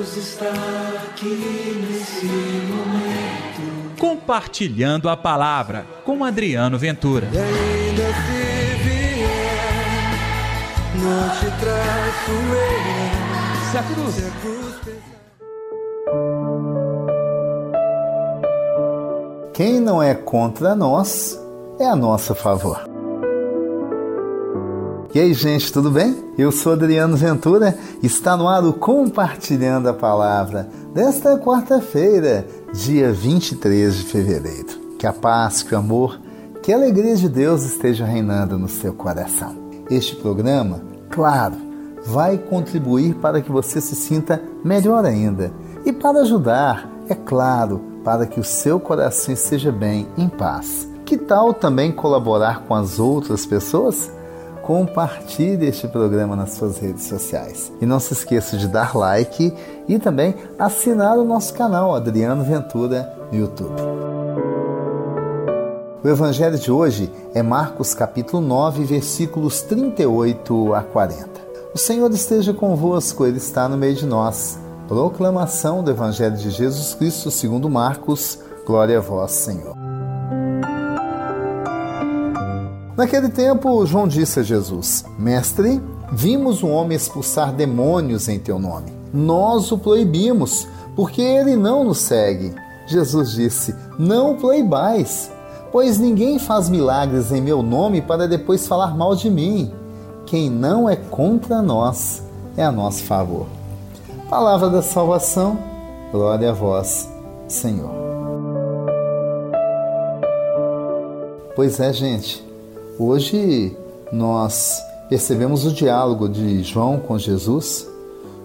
Deus está aqui nesse momento. Compartilhando a palavra com Adriano Ventura. E ainda se vier, não te traço eu. Se a cruz. Se a cruz pesar. Quem não é contra nós é a nosso favor. E aí, gente, tudo bem? Eu sou Adriano Ventura, está no ar o Compartilhando a Palavra desta quarta-feira, dia 23 de fevereiro. Que a paz, que o amor, que a alegria de Deus esteja reinando no seu coração. Este programa, claro, vai contribuir para que você se sinta melhor ainda e para ajudar, é claro, para que o seu coração esteja bem, em paz. Que tal também colaborar com as outras pessoas? Compartilhe este programa nas suas redes sociais. E não se esqueça de dar like e também assinar o nosso canal Adriano Ventura no YouTube. O evangelho de hoje é Marcos capítulo 9, versículos 38 a 40. O Senhor esteja convosco, ele está no meio de nós. Proclamação do evangelho de Jesus Cristo segundo Marcos. Glória a vós, Senhor. Naquele tempo, João disse a Jesus: Mestre, vimos um homem expulsar demônios em teu nome. Nós o proibimos, porque ele não nos segue. Jesus disse: Não proibais, pois ninguém faz milagres em meu nome para depois falar mal de mim. Quem não é contra nós é a nosso favor. Palavra da salvação, glória a vós, Senhor. Pois é, gente. Hoje nós percebemos o diálogo de João com Jesus.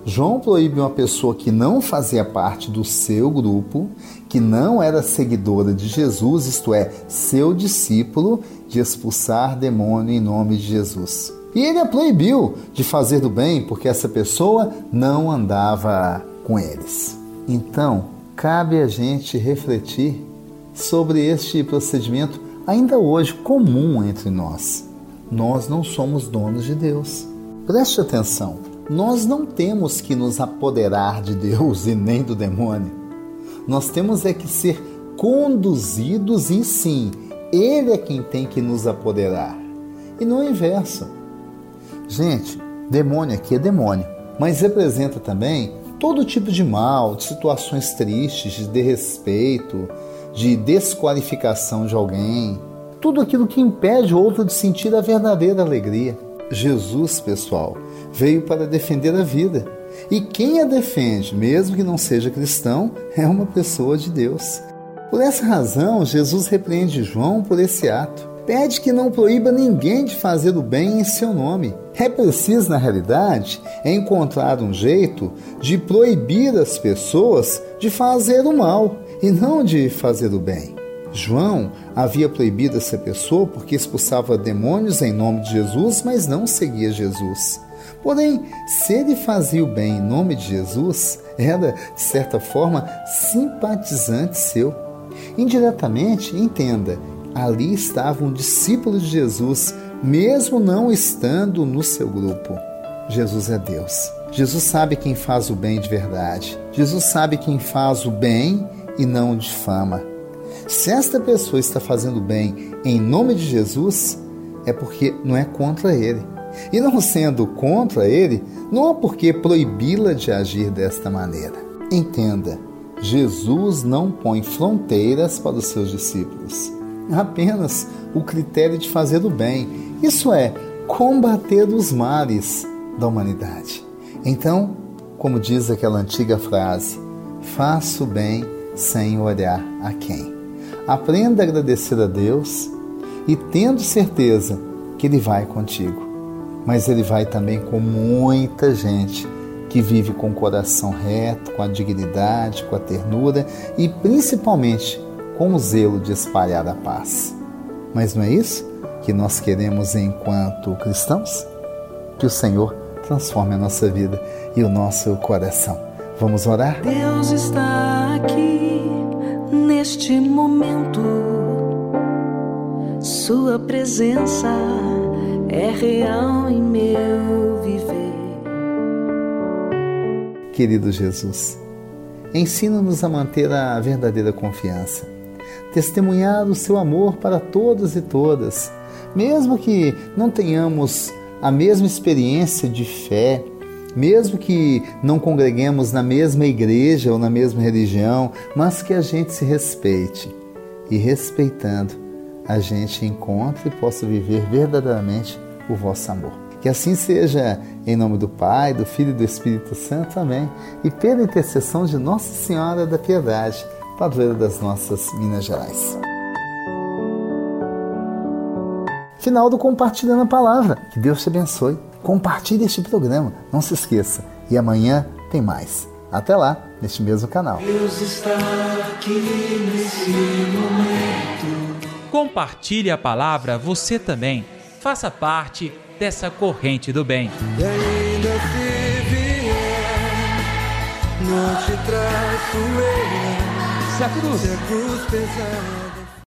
João proíbe uma pessoa que não fazia parte do seu grupo, que não era seguidora de Jesus, isto é, seu discípulo, de expulsar demônio em nome de Jesus. E ele a proibiu de fazer do bem porque essa pessoa não andava com eles. Então, cabe a gente refletir sobre este procedimento ainda hoje comum entre nós. Nós não somos donos de Deus. Preste atenção, nós não temos que nos apoderar de Deus e nem do demônio. Nós temos é que ser conduzidos e sim, Ele é quem tem que nos apoderar. E não o inverso. Gente, demônio aqui é demônio, mas representa também todo tipo de mal, de situações tristes, de desrespeito, de desqualificação de alguém, tudo aquilo que impede o outro de sentir a verdadeira alegria. Jesus, pessoal, veio para defender a vida. E quem a defende, mesmo que não seja cristão, é uma pessoa de Deus. Por essa razão, Jesus repreende João por esse ato. Pede que não proíba ninguém de fazer o bem em seu nome. É preciso, na realidade, encontrar um jeito de proibir as pessoas de fazer o mal e não de fazer o bem. João havia proibido essa pessoa porque expulsava demônios em nome de Jesus, mas não seguia Jesus. Porém, se ele fazia o bem em nome de Jesus, era, de certa forma, simpatizante seu. Indiretamente, entenda, ali estava um discípulo de Jesus, mesmo não estando no seu grupo. Jesus é Deus. Jesus sabe quem faz o bem de verdade. Jesus sabe quem faz o bem e não difama. Se esta pessoa está fazendo bem em nome de Jesus, é porque não é contra ele. E não sendo contra ele, não há por que proibi-la de agir desta maneira. Entenda, Jesus não põe fronteiras para os seus discípulos, apenas o critério de fazer o bem, isso é, combater os males da humanidade. Então, como diz aquela antiga frase, faça o bem sem olhar a quem. Aprenda a agradecer a Deus e tendo certeza que Ele vai contigo. Mas Ele vai também com muita gente que vive com o coração reto, com a dignidade, com a ternura e principalmente com o zelo de espalhar a paz. Mas não é isso que nós queremos enquanto cristãos? Que o Senhor transforme a nossa vida e o nosso coração. Vamos orar? Deus está aqui neste momento. Sua presença é real em meu viver. querido Jesus. Ensina-nos a manter a verdadeira confiança, testemunhar o seu amor para todos e todas, mesmo que não tenhamos a mesma experiência de fé, mesmo que não congreguemos na mesma igreja ou na mesma religião, mas que a gente se respeite e respeitando, a gente encontre e possa viver verdadeiramente o vosso amor. Que assim seja, em nome do Pai, do Filho e do Espírito Santo. Amém. E pela intercessão de Nossa Senhora da Piedade, padroeira das nossas Minas Gerais. Final do Compartilhando a Palavra. Que Deus te abençoe. Compartilhe este programa, não se esqueça. E amanhã tem mais. Até lá, neste mesmo canal. Deus está aqui nesse momento. Compartilhe a palavra você também. Faça parte dessa corrente do bem. E ainda se vier, não te traço eu. Se a cruz Se a cruz pesar.